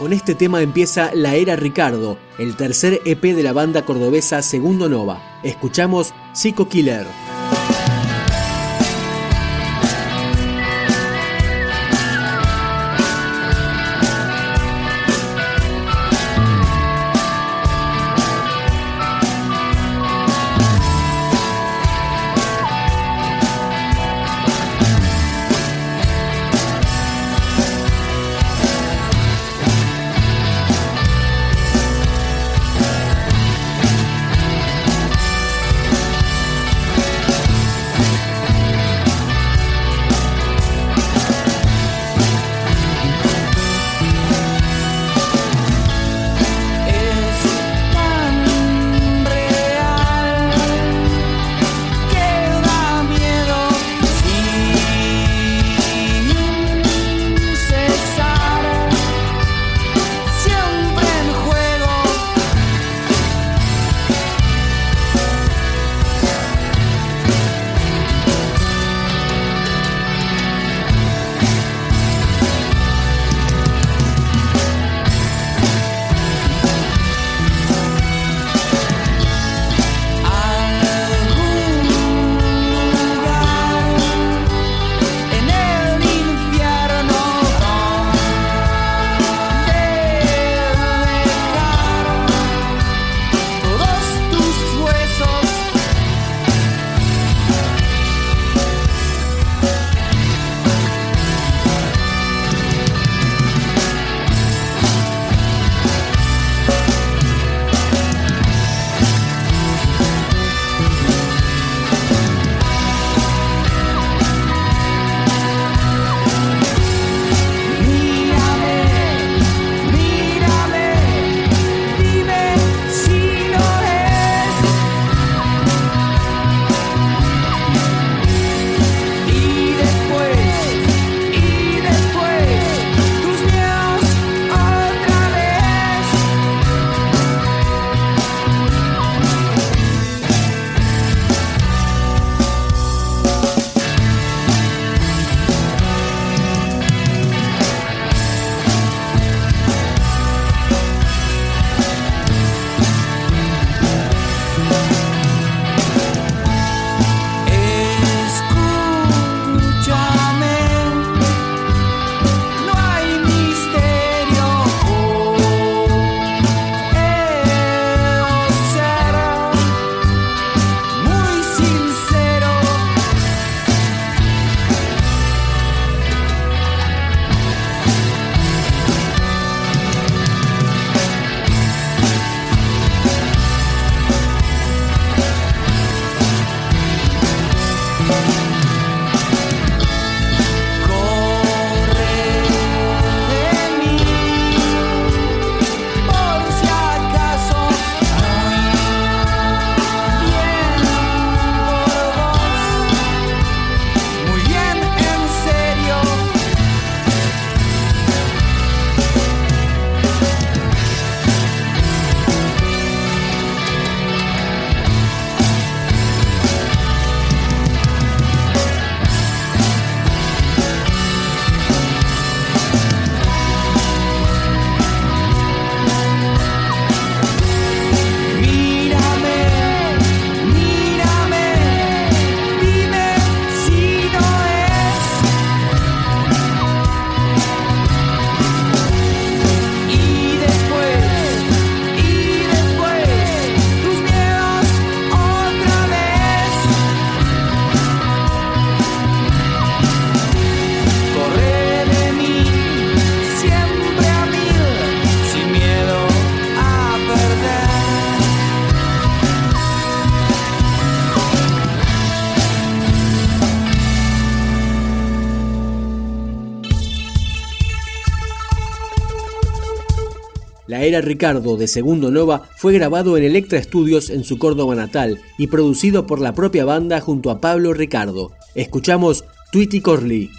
Con este tema empieza La Era Ricardo, el tercer EP de la banda cordobesa Segundo Nova. Escuchamos Psycho Killer. Era Ricardo de Segundo Nova fue grabado en Electra Studios en su Córdoba natal y producido por la propia banda junto a Pablo Ricardo. Escuchamos Tweety Corley.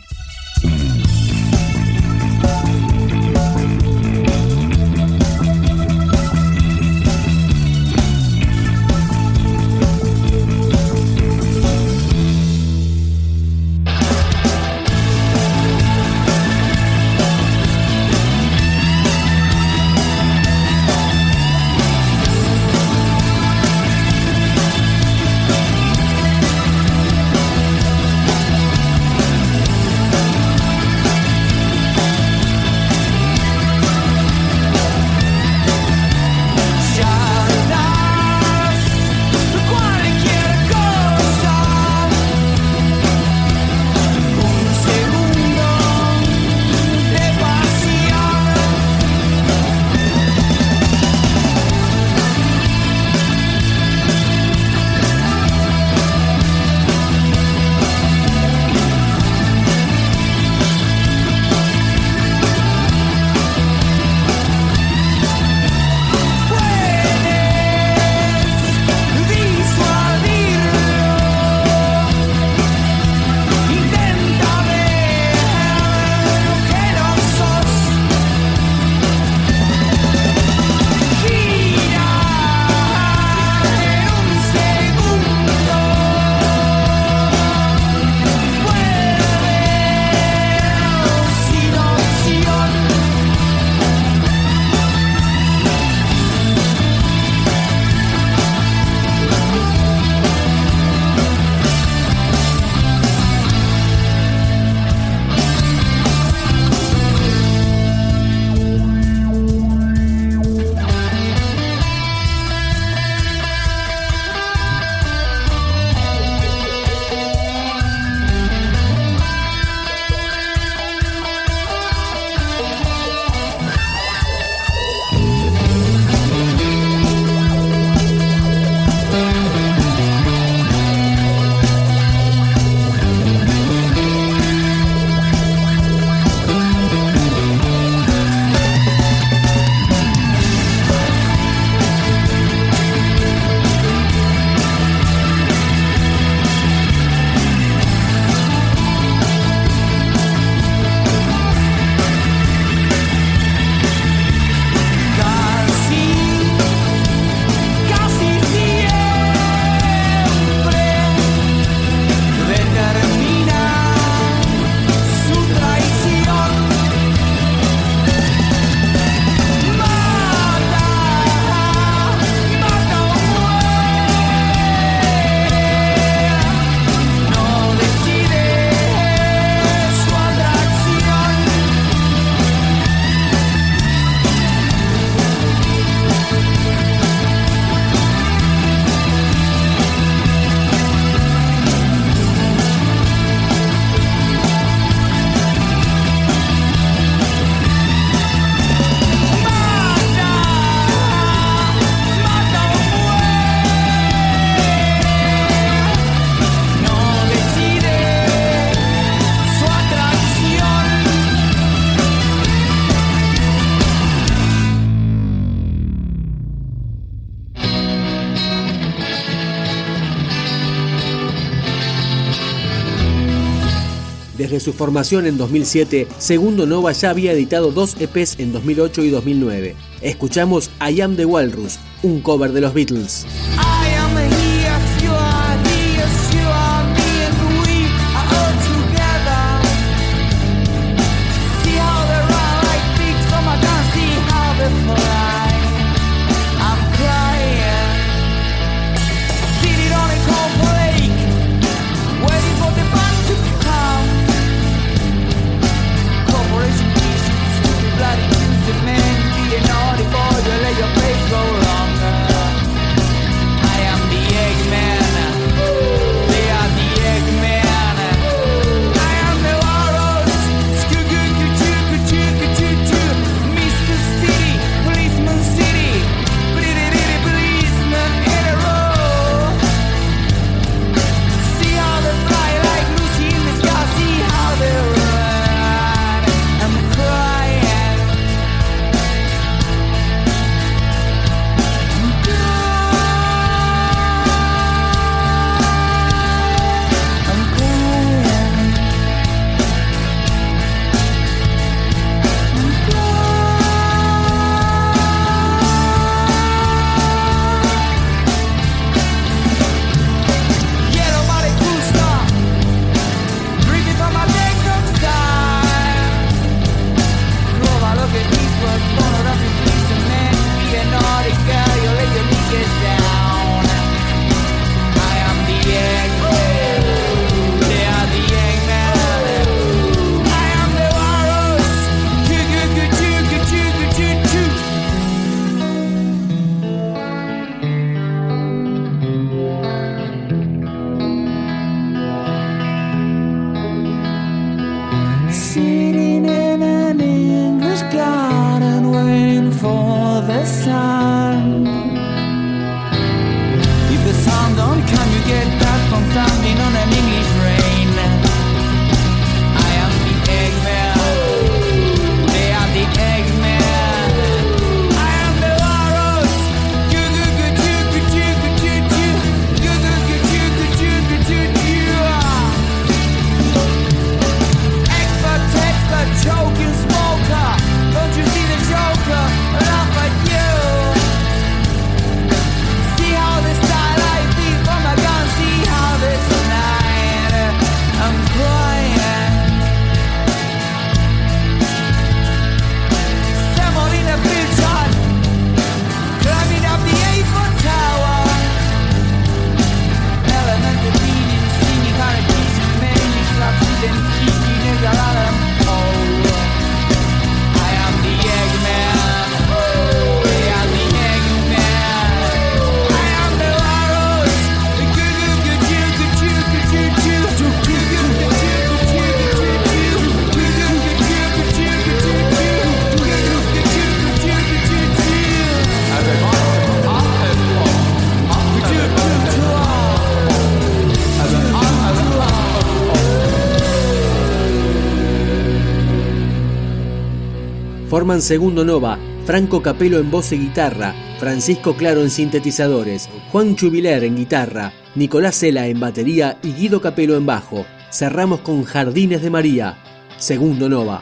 Su formación en 2007, Segundo Nova ya había editado dos EPs en 2008 y 2009. Escuchamos I Am the Walrus, un cover de los Beatles. sun. If the sun don't come, you get back. Segundo Nova, Franco Capelo en voz y guitarra, Francisco Claro en sintetizadores, Juan Chubiler en guitarra, Nicolás Cela en batería y Guido Capelo en bajo. Cerramos con Jardines de María, Segundo Nova.